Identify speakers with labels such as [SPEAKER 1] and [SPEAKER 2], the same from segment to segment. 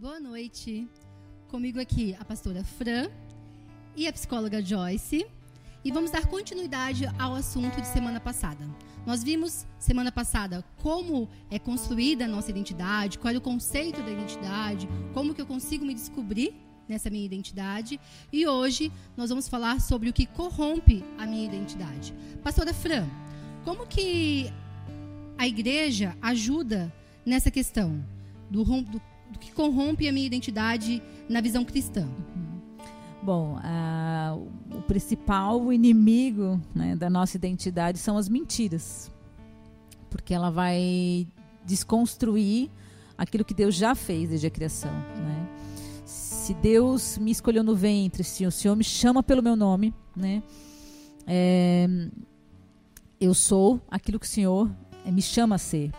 [SPEAKER 1] Boa noite. Comigo aqui a pastora Fran e a psicóloga Joyce. E vamos dar continuidade ao assunto de semana passada. Nós vimos semana passada como é construída a nossa identidade, qual é o conceito da identidade, como que eu consigo me descobrir nessa minha identidade. E hoje nós vamos falar sobre o que corrompe a minha identidade. Pastora Fran, como que a igreja ajuda nessa questão do, do do que corrompe a minha identidade na visão cristã?
[SPEAKER 2] Bom, o principal inimigo né, da nossa identidade são as mentiras, porque ela vai desconstruir aquilo que Deus já fez desde a criação. Né? Se Deus me escolheu no ventre, se o Senhor me chama pelo meu nome, né, é, eu sou aquilo que o Senhor me chama a ser.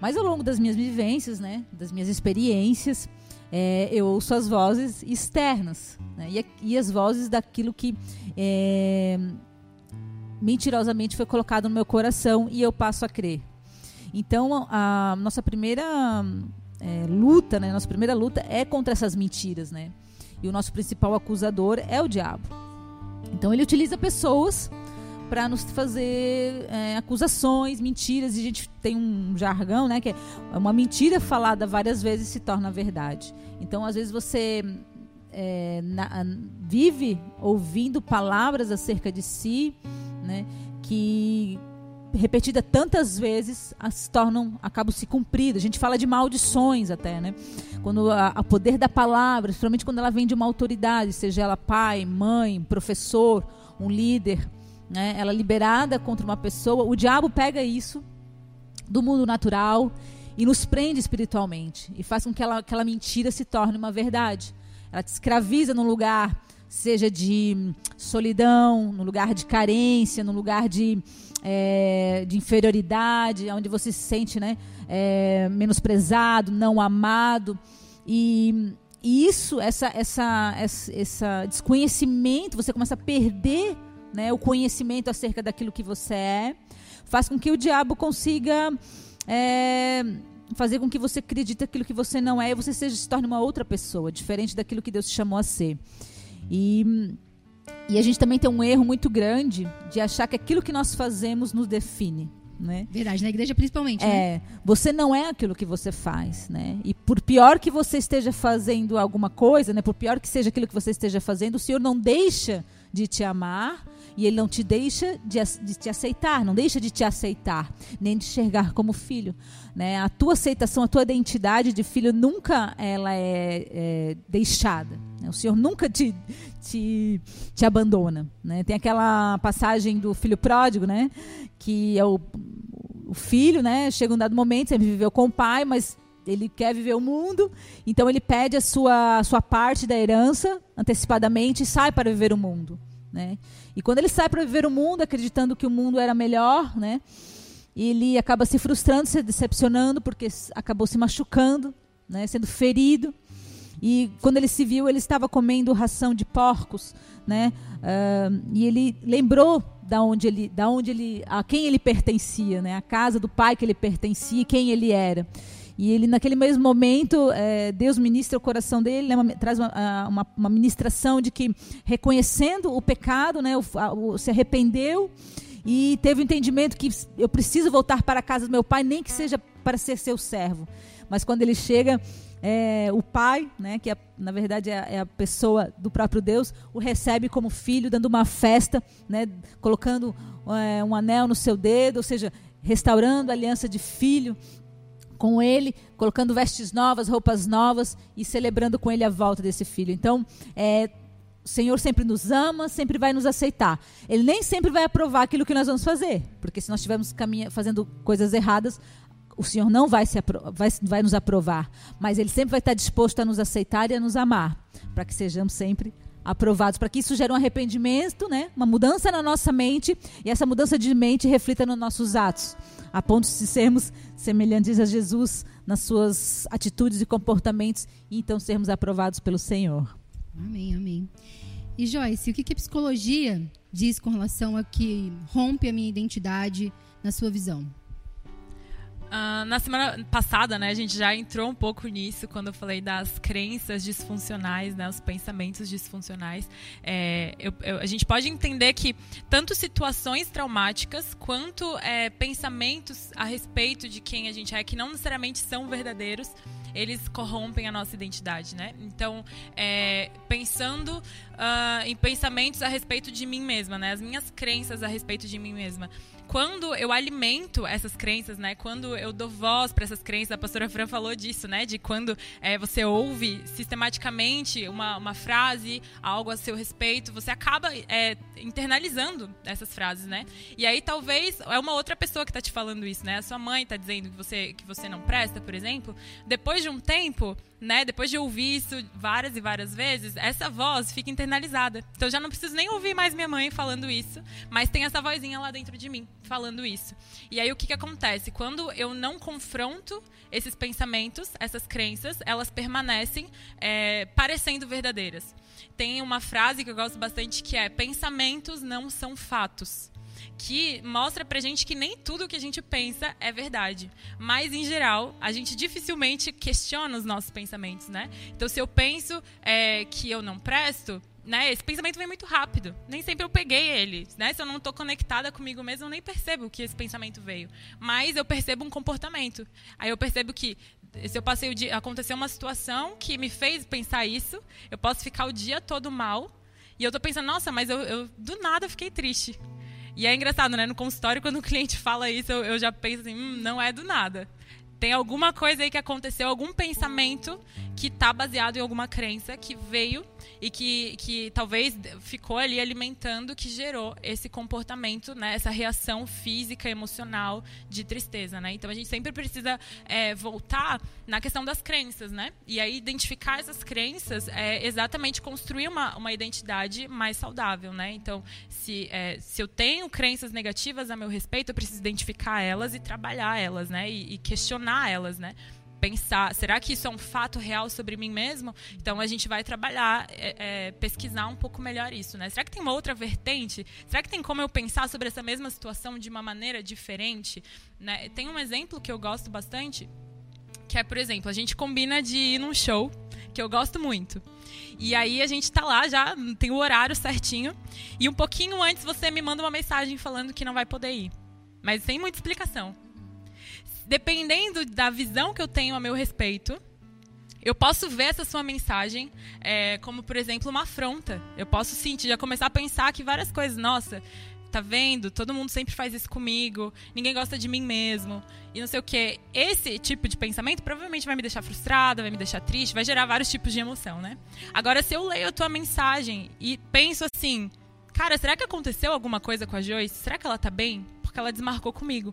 [SPEAKER 2] Mas ao longo das minhas vivências, né, das minhas experiências, é, eu ouço as vozes externas né, e, e, as vozes daquilo que é, mentirosamente foi colocado no meu coração e eu passo a crer. Então, a nossa primeira é, luta, né, nossa primeira luta é contra essas mentiras, né? E o nosso principal acusador é o diabo. Então, ele utiliza pessoas para nos fazer é, acusações, mentiras. E a gente tem um jargão, né? Que é uma mentira falada várias vezes se torna verdade. Então, às vezes você é, na, vive ouvindo palavras acerca de si, né? Que repetida tantas vezes se tornam acabam se cumprindo. A gente fala de maldições até, né? Quando o poder da palavra, principalmente quando ela vem de uma autoridade, seja ela pai, mãe, professor, um líder, né, ela liberada contra uma pessoa, o diabo pega isso do mundo natural e nos prende espiritualmente e faz com que ela, aquela mentira se torne uma verdade. Ela te escraviza num lugar, seja de solidão, no lugar de carência, no lugar de, é, de inferioridade, onde você se sente né, é, menosprezado, não amado. E, e isso, essa, essa, essa, essa desconhecimento, você começa a perder né, o conhecimento acerca daquilo que você é, faz com que o diabo consiga é, fazer com que você acredite aquilo que você não é e você seja, se torne uma outra pessoa, diferente daquilo que Deus te chamou a ser. E, e a gente também tem um erro muito grande de achar que aquilo que nós fazemos nos define. Né?
[SPEAKER 1] Verdade, na igreja principalmente. Né?
[SPEAKER 2] É, você não é aquilo que você faz, né? E por pior que você esteja fazendo alguma coisa, né? Por pior que seja aquilo que você esteja fazendo, o Senhor não deixa de te amar e ele não te deixa de, te aceitar, não deixa de te aceitar, nem de enxergar como filho. Né? A tua aceitação, a tua identidade de filho nunca ela é, é deixada. Né? O Senhor nunca te, te, te abandona. Né? Tem aquela passagem do filho pródigo, né? que é o, o filho, né? chega um dado momento, sempre viveu com o pai, mas ele quer viver o mundo, então ele pede a sua, a sua parte da herança antecipadamente e sai para viver o mundo. Né? E quando ele sai para viver o mundo, acreditando que o mundo era melhor, né? ele acaba se frustrando, se decepcionando, porque acabou se machucando, né? sendo ferido. E quando ele se viu, ele estava comendo ração de porcos, né? Uh, e ele lembrou da onde ele, da onde ele, a quem ele pertencia, né? A casa do pai que ele pertencia, quem ele era. E ele, naquele mesmo momento, é, Deus ministra o coração dele, né, uma, traz uma, uma, uma, ministração de que, reconhecendo o pecado, né, o, o, se arrependeu e teve o entendimento que eu preciso voltar para a casa do meu pai, nem que seja para ser seu servo. Mas quando ele chega, é, o pai, né, que é, na verdade é, é, a pessoa do próprio Deus, o recebe como filho, dando uma festa, né, colocando é, um anel no seu dedo, ou seja, restaurando a aliança de filho com ele, colocando vestes novas, roupas novas e celebrando com ele a volta desse filho. Então, é, o Senhor sempre nos ama, sempre vai nos aceitar. Ele nem sempre vai aprovar aquilo que nós vamos fazer, porque se nós estivermos fazendo coisas erradas, o Senhor não vai, se vai, vai nos aprovar, mas Ele sempre vai estar disposto a nos aceitar e a nos amar, para que sejamos sempre aprovados, para que isso gere um arrependimento, né? uma mudança na nossa mente, e essa mudança de mente reflita nos nossos atos a ponto de sermos semelhantes a Jesus nas suas atitudes e comportamentos e então sermos aprovados pelo Senhor.
[SPEAKER 1] Amém, amém. E Joyce, o que, que a psicologia diz com relação a que rompe a minha identidade na sua visão?
[SPEAKER 3] Uh, na semana passada, né, a gente já entrou um pouco nisso quando eu falei das crenças disfuncionais, né, os pensamentos disfuncionais. É, eu, eu, a gente pode entender que tanto situações traumáticas quanto é, pensamentos a respeito de quem a gente é, que não necessariamente são verdadeiros, eles corrompem a nossa identidade, né? Então, é, pensando uh, em pensamentos a respeito de mim mesma, né? As minhas crenças a respeito de mim mesma quando eu alimento essas crenças, né? Quando eu dou voz para essas crenças, a pastora Fran falou disso, né? De quando é, você ouve sistematicamente uma, uma frase, algo a seu respeito, você acaba é, internalizando essas frases, né? E aí talvez é uma outra pessoa que está te falando isso, né? A sua mãe está dizendo que você, que você não presta, por exemplo. Depois de um tempo, né, depois de ouvir isso várias e várias vezes, essa voz fica internalizada. Então eu já não preciso nem ouvir mais minha mãe falando isso, mas tem essa vozinha lá dentro de mim falando isso. E aí o que, que acontece? Quando eu não confronto esses pensamentos, essas crenças, elas permanecem é, parecendo verdadeiras. Tem uma frase que eu gosto bastante que é: pensamentos não são fatos que mostra pra gente que nem tudo que a gente pensa é verdade. Mas, em geral, a gente dificilmente questiona os nossos pensamentos, né? Então, se eu penso é, que eu não presto, né, esse pensamento vem muito rápido. Nem sempre eu peguei ele. Né? Se eu não estou conectada comigo mesmo, eu nem percebo que esse pensamento veio. Mas eu percebo um comportamento. Aí eu percebo que se eu passei o dia, aconteceu uma situação que me fez pensar isso, eu posso ficar o dia todo mal. E eu estou pensando, nossa, mas eu, eu do nada fiquei triste. E é engraçado, né? No consultório, quando o cliente fala isso, eu, eu já penso assim, hum, não é do nada. Tem alguma coisa aí que aconteceu, algum pensamento que está baseado em alguma crença que veio e que, que talvez ficou ali alimentando, que gerou esse comportamento, né, essa reação física, emocional de tristeza. Né? Então a gente sempre precisa é, voltar na questão das crenças. Né? E aí identificar essas crenças é exatamente construir uma, uma identidade mais saudável. Né? Então, se, é, se eu tenho crenças negativas a meu respeito, eu preciso identificar elas e trabalhar elas, né? e, e questionar elas. Né? pensar, será que isso é um fato real sobre mim mesmo? Então a gente vai trabalhar, é, é, pesquisar um pouco melhor isso, né? Será que tem uma outra vertente? Será que tem como eu pensar sobre essa mesma situação de uma maneira diferente? Né? Tem um exemplo que eu gosto bastante, que é, por exemplo, a gente combina de ir num show que eu gosto muito. E aí a gente tá lá já, tem o horário certinho, e um pouquinho antes você me manda uma mensagem falando que não vai poder ir. Mas sem muita explicação dependendo da visão que eu tenho a meu respeito, eu posso ver essa sua mensagem é, como, por exemplo, uma afronta. Eu posso sentir, já começar a pensar que várias coisas, nossa, tá vendo? Todo mundo sempre faz isso comigo, ninguém gosta de mim mesmo, e não sei o que. Esse tipo de pensamento provavelmente vai me deixar frustrada, vai me deixar triste, vai gerar vários tipos de emoção, né? Agora, se eu leio a tua mensagem e penso assim, cara, será que aconteceu alguma coisa com a Joyce? Será que ela tá bem? Porque ela desmarcou comigo.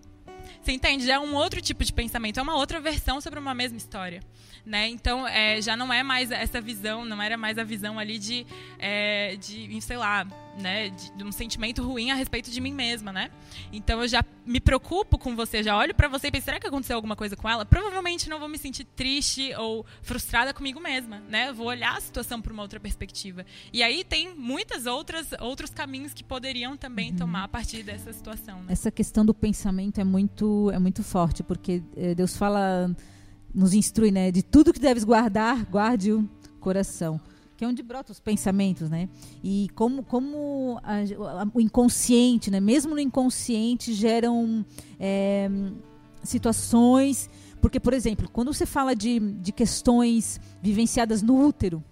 [SPEAKER 3] Você entende? É um outro tipo de pensamento, é uma outra versão sobre uma mesma história. Né? Então, é, já não é mais essa visão, não era mais a visão ali de, é, de sei lá, né, de, de, um sentimento ruim a respeito de mim mesma, né? Então eu já me preocupo com você, já olho para você e penso, será que aconteceu alguma coisa com ela? Provavelmente não vou me sentir triste ou frustrada comigo mesma, né? vou olhar a situação por uma outra perspectiva. E aí tem muitas outras outros caminhos que poderiam também uhum. tomar a partir dessa situação. Né?
[SPEAKER 2] Essa questão do pensamento é muito é muito forte, porque eh, Deus fala nos instrui, né, de tudo que deves guardar, guarde o coração que é onde brotam os pensamentos, né? E como, como a, a, o inconsciente, né? Mesmo no inconsciente geram é, situações, porque por exemplo, quando você fala de, de questões vivenciadas no útero,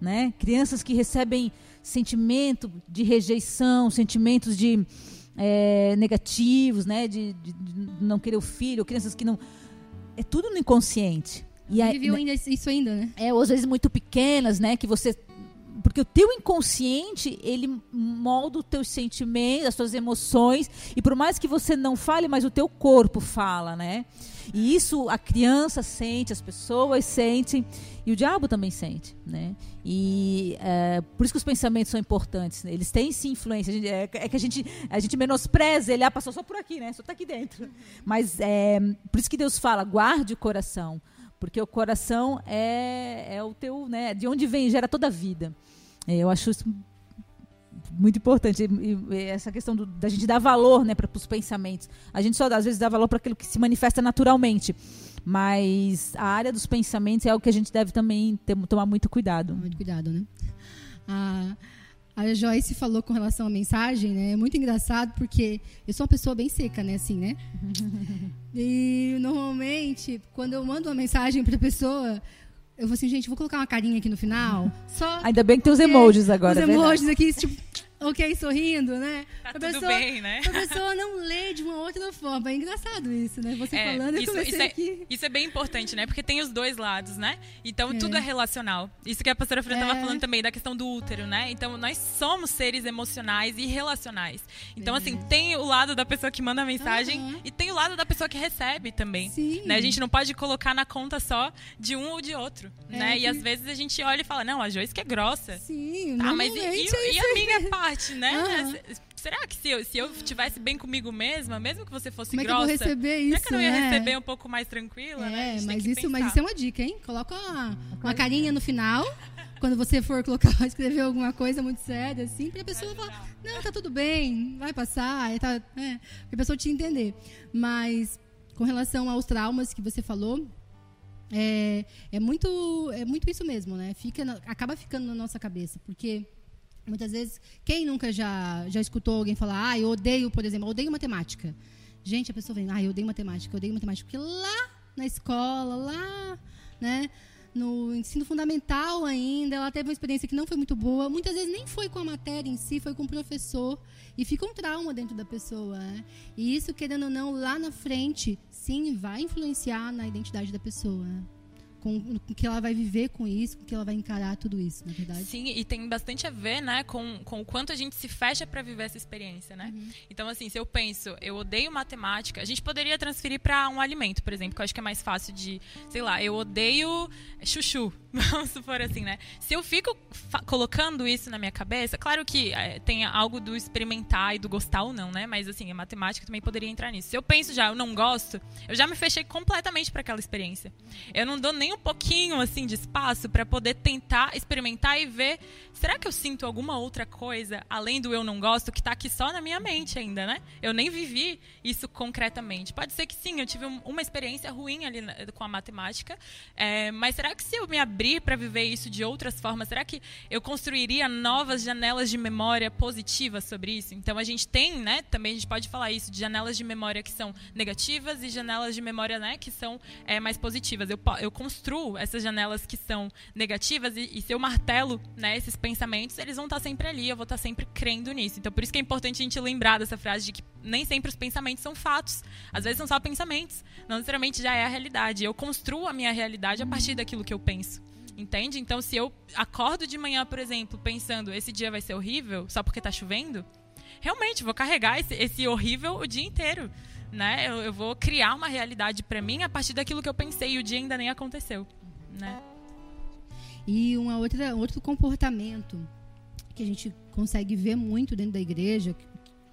[SPEAKER 2] né? Crianças que recebem sentimento de rejeição, sentimentos de é, negativos, né? De, de, de não querer o filho, crianças que não é tudo no inconsciente.
[SPEAKER 1] E aí, viveu ainda isso ainda, né?
[SPEAKER 2] É, ou às vezes muito pequenas, né? Que você porque o teu inconsciente ele molda os teus sentimentos, as tuas emoções e por mais que você não fale, mas o teu corpo fala, né? E isso a criança sente, as pessoas sentem e o diabo também sente, né? E é, por isso que os pensamentos são importantes. Né? Eles têm sim influência. Gente, é, é, que a gente a gente menospreza. Ele ah, passou só por aqui, né? Só está aqui dentro. Mas é por isso que Deus fala: guarde o coração porque o coração é, é o teu, né, de onde vem, gera toda a vida. É, eu acho isso muito importante e, e essa questão do, da gente dar valor né, para os pensamentos. A gente só às vezes dá valor para aquilo que se manifesta naturalmente. Mas a área dos pensamentos é algo que a gente deve também ter, tomar muito cuidado.
[SPEAKER 1] Muito cuidado, né? A, a Joyce falou com relação à mensagem, né? É muito engraçado porque eu sou uma pessoa bem seca, né? Assim, né? e normalmente, quando eu mando uma mensagem para a pessoa, eu vou assim, gente, vou colocar uma carinha aqui no final. Só
[SPEAKER 2] Ainda bem que tem os emojis agora.
[SPEAKER 1] Os é emojis aqui, tipo, ok, sorrindo, né?
[SPEAKER 3] Tá a tudo pessoa, bem, né?
[SPEAKER 1] A pessoa não lê de uma outra forma. É engraçado isso, né? Você é, falando, eu isso, comecei
[SPEAKER 3] isso é,
[SPEAKER 1] aqui.
[SPEAKER 3] Isso é bem importante, né? Porque tem os dois lados, né? Então, é. tudo é relacional. Isso que a pastora Fran estava é. falando também, da questão do útero, né? Então, nós somos seres emocionais e relacionais. Então, assim, tem o lado da pessoa que manda a mensagem uhum. e tem o lado da pessoa que recebe também. Sim. Né? A gente não pode colocar na conta só de um ou de outro, é, né? E às vezes a gente olha e fala, não, a Joyce que é grossa.
[SPEAKER 1] Sim,
[SPEAKER 3] tá, mas e, e, e a minha parte, né? Uhum. Será que se eu, se eu tivesse bem comigo mesma, mesmo que você fosse
[SPEAKER 1] Como
[SPEAKER 3] grossa,
[SPEAKER 1] é que eu vou receber isso,
[SPEAKER 3] será que eu não ia
[SPEAKER 1] né?
[SPEAKER 3] receber um pouco mais tranquila?
[SPEAKER 1] É,
[SPEAKER 3] né?
[SPEAKER 1] mas isso, mas isso é uma dica, hein? Coloca uma, uma carinha no final, quando você for colocar, escrever alguma coisa muito séria, assim, para a pessoa falar, não, tá tudo bem, vai passar, tá, é, para a pessoa te entender. Mas com relação aos traumas que você falou, é, é muito é muito isso mesmo, né? Fica, acaba ficando na nossa cabeça, porque Muitas vezes, quem nunca já, já escutou alguém falar, ah, eu odeio, por exemplo, eu odeio matemática. Gente, a pessoa vem, ah, eu odeio matemática, eu odeio matemática. Porque lá na escola, lá, né, no ensino fundamental ainda, ela teve uma experiência que não foi muito boa. Muitas vezes nem foi com a matéria em si, foi com o professor. E fica um trauma dentro da pessoa. Né? E isso, querendo ou não, lá na frente, sim, vai influenciar na identidade da pessoa. Né? Com o que ela vai viver com isso, com o que ela vai encarar tudo isso, na verdade.
[SPEAKER 3] Sim, e tem bastante a ver, né, com, com o quanto a gente se fecha para viver essa experiência, né? Uhum. Então, assim, se eu penso, eu odeio matemática, a gente poderia transferir para um alimento, por exemplo, que eu acho que é mais fácil de, sei lá, eu odeio chuchu, vamos supor assim, né? Se eu fico colocando isso na minha cabeça, claro que é, tem algo do experimentar e do gostar ou não, né? Mas, assim, a matemática também poderia entrar nisso. Se eu penso já, eu não gosto, eu já me fechei completamente para aquela experiência. Eu não dou nem um pouquinho assim de espaço para poder tentar experimentar e ver, será que eu sinto alguma outra coisa além do eu não gosto que está aqui só na minha mente ainda, né? Eu nem vivi isso concretamente. Pode ser que sim, eu tive uma experiência ruim ali com a matemática, é, mas será que se eu me abrir para viver isso de outras formas, será que eu construiria novas janelas de memória positivas sobre isso? Então a gente tem, né? Também a gente pode falar isso de janelas de memória que são negativas e janelas de memória, né? Que são é, mais positivas. Eu, eu construo essas janelas que são negativas e, e se eu martelo né, esses pensamentos, eles vão estar sempre ali, eu vou estar sempre crendo nisso. Então, por isso que é importante a gente lembrar dessa frase de que nem sempre os pensamentos são fatos. Às vezes são só pensamentos. Não necessariamente já é a realidade. Eu construo a minha realidade a partir daquilo que eu penso. Entende? Então, se eu acordo de manhã, por exemplo, pensando esse dia vai ser horrível só porque está chovendo, realmente vou carregar esse, esse horrível o dia inteiro né? Eu, eu vou criar uma realidade para mim a partir daquilo que eu pensei e o dia ainda nem aconteceu, né?
[SPEAKER 1] E uma outra outro comportamento que a gente consegue ver muito dentro da igreja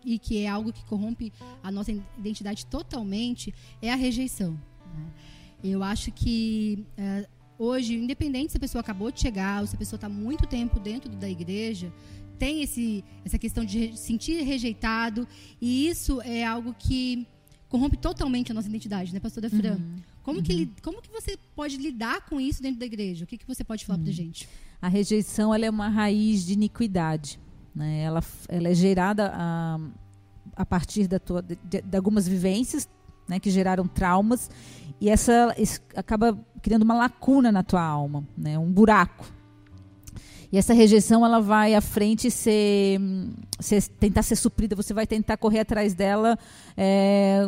[SPEAKER 1] e que é algo que corrompe a nossa identidade totalmente é a rejeição. Né? Eu acho que é, hoje, independente se a pessoa acabou de chegar ou se a pessoa está muito tempo dentro da igreja, tem esse, essa questão de sentir rejeitado e isso é algo que corrompe totalmente a nossa identidade, né, pastora Fran? Uhum. Como, uhum. que, como que você pode lidar com isso dentro da igreja? O que, que você pode falar uhum. para gente?
[SPEAKER 2] A rejeição ela é uma raiz de iniquidade. Né? Ela, ela é gerada a, a partir da tua, de, de, algumas vivências né, que geraram traumas e essa acaba criando uma lacuna na tua alma, né, um buraco. E essa rejeição ela vai à frente ser, ser, tentar ser suprida, você vai tentar correr atrás dela é,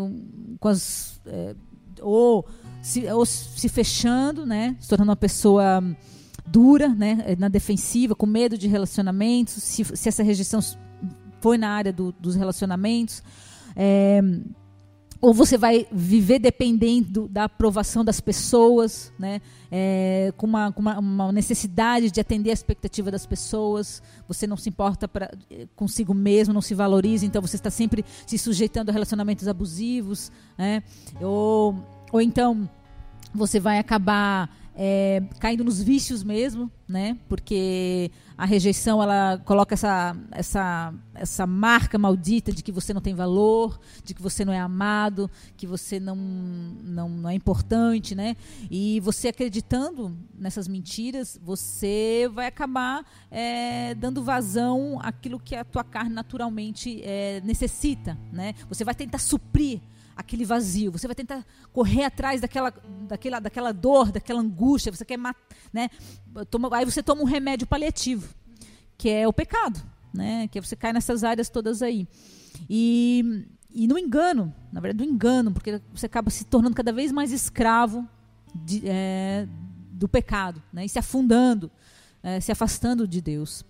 [SPEAKER 2] com as, é, ou, se, ou se fechando, né, se tornando uma pessoa dura, né, na defensiva, com medo de relacionamentos, se, se essa rejeição foi na área do, dos relacionamentos. É, ou você vai viver dependendo da aprovação das pessoas, né? É, com, uma, com uma, uma, necessidade de atender a expectativa das pessoas, você não se importa pra, consigo mesmo, não se valoriza, então você está sempre se sujeitando a relacionamentos abusivos, né? ou, ou então você vai acabar é, caindo nos vícios mesmo, né? Porque a rejeição ela coloca essa, essa, essa marca maldita de que você não tem valor, de que você não é amado, que você não, não, não é importante, né? E você acreditando nessas mentiras, você vai acabar é, dando vazão àquilo que a tua carne naturalmente é, necessita, né? Você vai tentar suprir aquele vazio. Você vai tentar correr atrás daquela, daquela, daquela dor, daquela angústia. Você quer né? Toma, aí você toma um remédio paliativo, que é o pecado, né? Que é você cai nessas áreas todas aí. E, e no engano, na verdade, do engano, porque você acaba se tornando cada vez mais escravo de, é, do pecado, né? E se afundando, é, se afastando de Deus.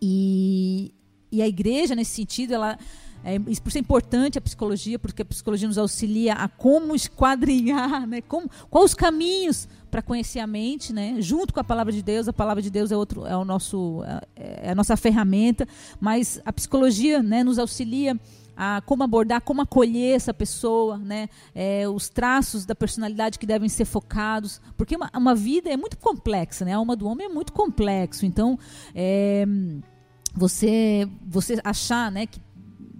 [SPEAKER 2] E, e a igreja, nesse sentido, ela é, por isso é importante a psicologia, porque a psicologia nos auxilia a como esquadrinhar, né? Como, quais os caminhos para conhecer a mente, né? Junto com a palavra de Deus, a palavra de Deus é outro, é o nosso, é, é a nossa ferramenta, mas a psicologia, né, nos auxilia a como abordar, como acolher essa pessoa, né? É, os traços da personalidade que devem ser focados, porque uma, uma, vida é muito complexa, né? A alma do homem é muito complexo, então é, você você achar, né, que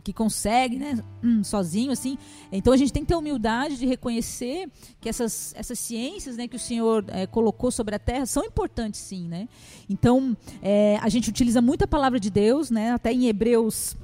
[SPEAKER 2] que consegue, né, hum, sozinho, assim. Então a gente tem que ter humildade de reconhecer que essas, essas ciências, né, que o Senhor é, colocou sobre a Terra são importantes, sim, né. Então é, a gente utiliza muito a palavra de Deus, né, até em Hebreus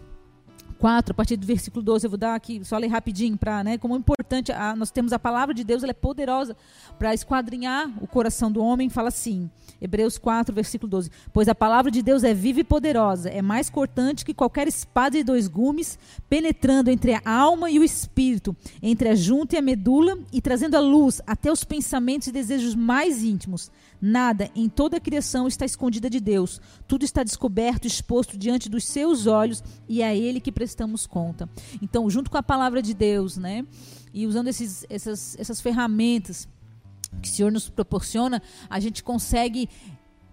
[SPEAKER 2] 4, a partir do versículo 12, eu vou dar aqui, só ler rapidinho, para, né, como é importante, a, nós temos a palavra de Deus, ela é poderosa para esquadrinhar o coração do homem, fala assim, Hebreus 4, versículo 12, pois a palavra de Deus é viva e poderosa, é mais cortante que qualquer espada de dois gumes, penetrando entre a alma e o espírito, entre a junta e a medula, e trazendo a luz até os pensamentos e desejos mais íntimos. Nada em toda a criação está escondida de Deus. Tudo está descoberto, exposto diante dos seus olhos e é a Ele que prestamos conta. Então, junto com a palavra de Deus, né? E usando esses, essas, essas ferramentas que o Senhor nos proporciona, a gente consegue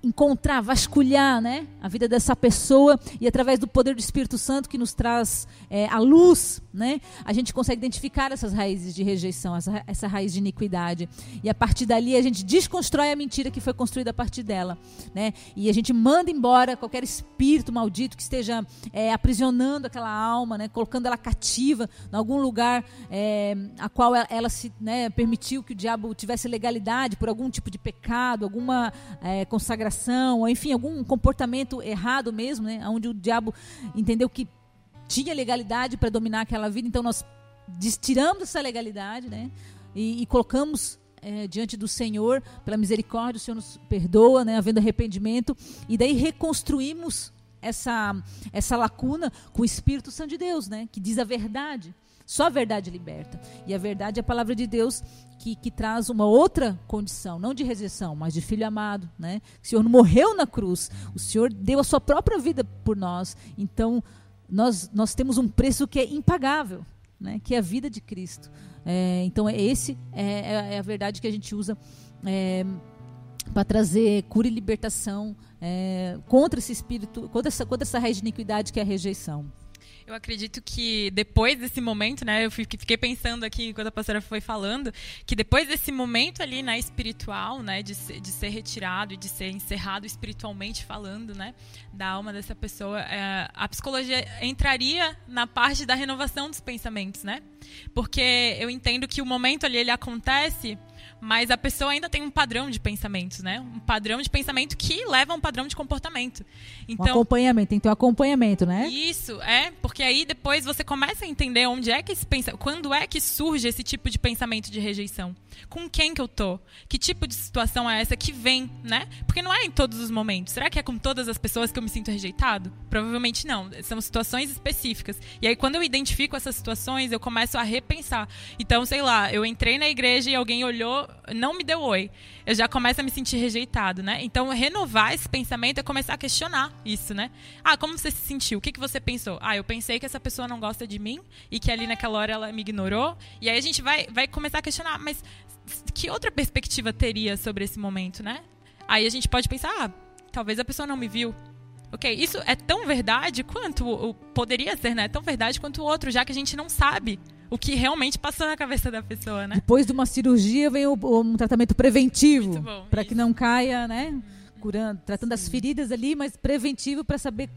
[SPEAKER 2] encontrar, vasculhar né, a vida dessa pessoa e através do poder do Espírito Santo que nos traz é, a luz, né, a gente consegue identificar essas raízes de rejeição, essa, essa raiz de iniquidade. E a partir dali a gente desconstrói a mentira que foi construída a partir dela. Né, e a gente manda embora qualquer espírito maldito que esteja é, aprisionando aquela alma, né, colocando ela cativa em algum lugar é, a qual ela, ela se né, permitiu que o diabo tivesse legalidade por algum tipo de pecado, alguma é, consagração ou enfim, algum comportamento errado mesmo, né? Onde o diabo entendeu que tinha legalidade para dominar aquela vida, então nós tiramos essa legalidade, né? E, e colocamos é, diante do Senhor, pela misericórdia, o Senhor nos perdoa, né? Havendo arrependimento, e daí reconstruímos essa, essa lacuna com o Espírito Santo de Deus, né? Que diz a verdade. Só a verdade liberta. E a verdade é a palavra de Deus que, que traz uma outra condição, não de rejeição, mas de filho amado. Né? O Senhor morreu na cruz, o Senhor deu a sua própria vida por nós. Então, nós, nós temos um preço que é impagável, né? que é a vida de Cristo. É, então, é esse é, é, é, a verdade que a gente usa é, para trazer cura e libertação é, contra esse espírito, contra essa, contra essa raiz de iniquidade que é a rejeição.
[SPEAKER 3] Eu acredito que depois desse momento, né, eu fiquei pensando aqui enquanto a pastora foi falando, que depois desse momento ali, né, espiritual, né, de ser, de ser retirado e de ser encerrado espiritualmente falando, né, da alma dessa pessoa, é, a psicologia entraria na parte da renovação dos pensamentos, né? Porque eu entendo que o momento ali ele acontece mas a pessoa ainda tem um padrão de pensamentos, né? Um padrão de pensamento que leva a um padrão de comportamento.
[SPEAKER 2] Então, um acompanhamento, tem que ter um acompanhamento, né?
[SPEAKER 3] Isso, é, porque aí depois você começa a entender onde é que esse pensa, quando é que surge esse tipo de pensamento de rejeição. Com quem que eu tô? Que tipo de situação é essa que vem, né? Porque não é em todos os momentos. Será que é com todas as pessoas que eu me sinto rejeitado? Provavelmente não. São situações específicas. E aí quando eu identifico essas situações, eu começo a repensar. Então, sei lá, eu entrei na igreja e alguém olhou não me deu oi, eu já começo a me sentir rejeitado, né? Então, renovar esse pensamento é começar a questionar isso, né? Ah, como você se sentiu? O que, que você pensou? Ah, eu pensei que essa pessoa não gosta de mim e que ali naquela hora ela me ignorou. E aí a gente vai, vai começar a questionar, mas que outra perspectiva teria sobre esse momento, né? Aí a gente pode pensar, ah, talvez a pessoa não me viu. Ok, isso é tão verdade quanto poderia ser, né? Tão verdade quanto o outro, já que a gente não sabe o que realmente passou na cabeça da pessoa, né?
[SPEAKER 2] Depois de uma cirurgia vem o, um tratamento preventivo para que não caia, né? Curando, tratando Sim. as feridas ali, mas preventivo para saber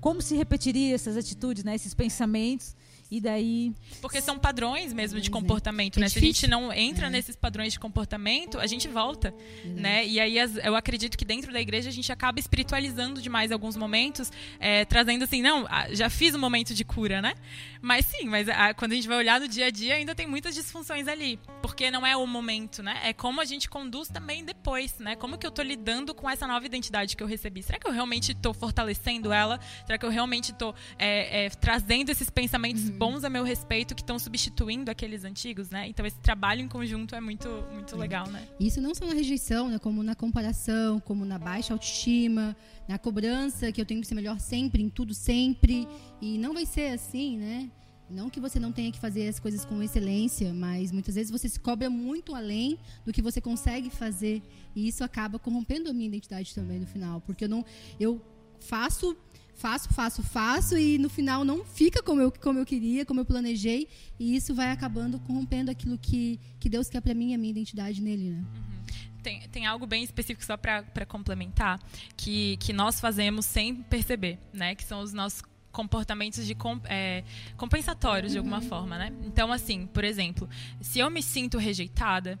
[SPEAKER 2] como se repetiria essas atitudes, né? Esses pensamentos e daí.
[SPEAKER 3] Porque são padrões mesmo de comportamento, é né? Se a gente não entra é. nesses padrões de comportamento, a gente volta, né? E aí eu acredito que dentro da igreja a gente acaba espiritualizando demais alguns momentos, é, trazendo assim, não, já fiz um momento de cura, né? Mas sim, mas a, quando a gente vai olhar no dia a dia, ainda tem muitas disfunções ali. Porque não é o momento, né? É como a gente conduz também depois, né? Como que eu tô lidando com essa nova identidade que eu recebi? Será que eu realmente estou fortalecendo ela? Será que eu realmente estou é, é, trazendo esses pensamentos uhum. Bons a meu respeito que estão substituindo aqueles antigos, né? Então esse trabalho em conjunto é muito, muito é. legal, né?
[SPEAKER 1] Isso não só na rejeição, né? Como na comparação, como na baixa autoestima, na cobrança que eu tenho que ser melhor sempre, em tudo sempre. E não vai ser assim, né? Não que você não tenha que fazer as coisas com excelência, mas muitas vezes você se cobra muito além do que você consegue fazer. E isso acaba corrompendo a minha identidade também no final. Porque eu não. Eu faço faço, faço, faço e no final não fica como eu, como eu queria, como eu planejei e isso vai acabando corrompendo aquilo que, que Deus quer para mim, a minha identidade nele, né? Uhum.
[SPEAKER 3] Tem, tem algo bem específico só para complementar que, que nós fazemos sem perceber, né? Que são os nossos comportamentos de é, compensatórios de alguma forma, né? Então, assim, por exemplo, se eu me sinto rejeitada,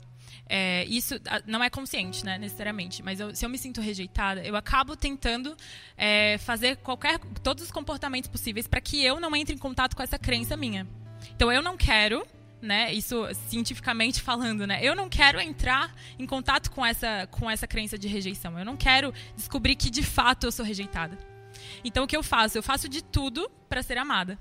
[SPEAKER 3] é, isso não é consciente, né, necessariamente, mas eu, se eu me sinto rejeitada, eu acabo tentando é, fazer qualquer, todos os comportamentos possíveis para que eu não entre em contato com essa crença minha. Então eu não quero, né, isso cientificamente falando, né, eu não quero entrar em contato com essa, com essa crença de rejeição. Eu não quero descobrir que de fato eu sou rejeitada. Então o que eu faço? Eu faço de tudo para ser amada.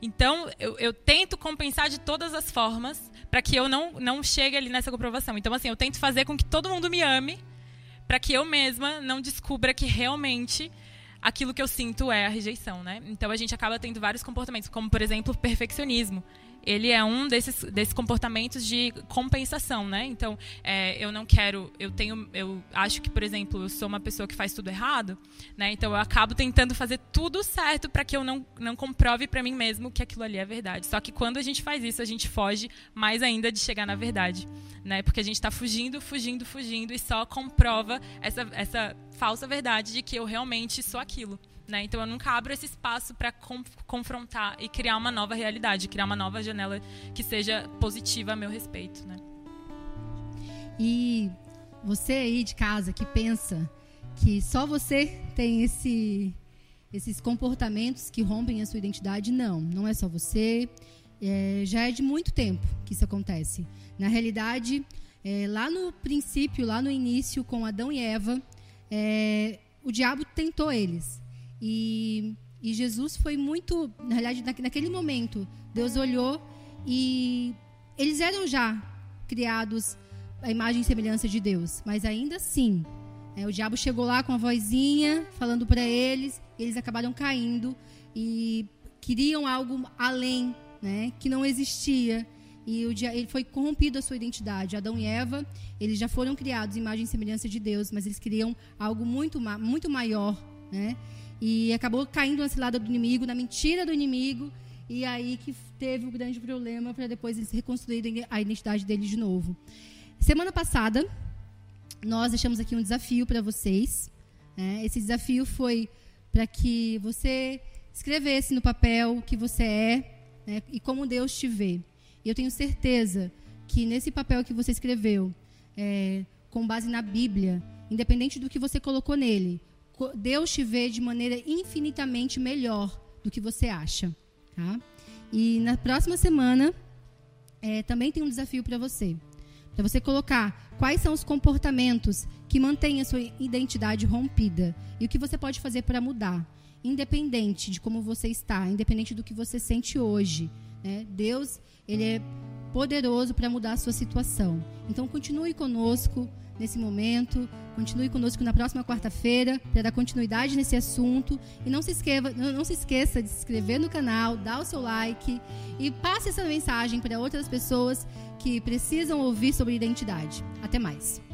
[SPEAKER 3] Então, eu, eu, tento compensar de todas as formas para que eu não, não chegue ali nessa comprovação. Então, assim, eu tento fazer com que todo mundo me ame para que eu mesma não descubra que realmente aquilo que eu sinto é a rejeição, né? Então, a gente acaba tendo vários comportamentos, como, por exemplo, perfeccionismo ele é um desses, desses comportamentos de compensação, né? Então, é, eu não quero, eu tenho, eu acho que, por exemplo, eu sou uma pessoa que faz tudo errado, né? Então, eu acabo tentando fazer tudo certo para que eu não, não comprove para mim mesmo que aquilo ali é verdade. Só que quando a gente faz isso, a gente foge mais ainda de chegar na verdade, né? Porque a gente está fugindo, fugindo, fugindo e só comprova essa, essa falsa verdade de que eu realmente sou aquilo. Né? Então eu nunca abro esse espaço para confrontar e criar uma nova realidade, criar uma nova janela que seja positiva a meu respeito. Né?
[SPEAKER 1] E você aí de casa que pensa que só você tem esse, esses comportamentos que rompem a sua identidade, não, não é só você. É, já é de muito tempo que isso acontece. Na realidade, é, lá no princípio, lá no início, com Adão e Eva, é, o diabo tentou eles. E, e Jesus foi muito, na realidade, naquele momento, Deus olhou e eles eram já criados à imagem e semelhança de Deus, mas ainda assim, é, o diabo chegou lá com a vozinha falando para eles, eles acabaram caindo e queriam algo além, né, que não existia. E o dia, ele foi corrompido a sua identidade. Adão e Eva, eles já foram criados em imagem e semelhança de Deus, mas eles queriam algo muito, muito maior, né? E acabou caindo na cilada do inimigo, na mentira do inimigo. E aí que teve o grande problema para depois eles reconstruírem a identidade deles de novo. Semana passada, nós deixamos aqui um desafio para vocês. Né? Esse desafio foi para que você escrevesse no papel o que você é né? e como Deus te vê. E eu tenho certeza que nesse papel que você escreveu, é, com base na Bíblia, independente do que você colocou nele, Deus te vê de maneira infinitamente melhor do que você acha. Tá? E na próxima semana é, também tem um desafio para você. Para você colocar quais são os comportamentos que mantêm a sua identidade rompida e o que você pode fazer para mudar, independente de como você está, independente do que você sente hoje. Né? Deus, ele é poderoso para mudar a sua situação. Então continue conosco nesse momento. Continue conosco na próxima quarta-feira para dar continuidade nesse assunto. E não se, esqueva, não se esqueça de se inscrever no canal, dar o seu like e passe essa mensagem para outras pessoas que precisam ouvir sobre identidade. Até mais.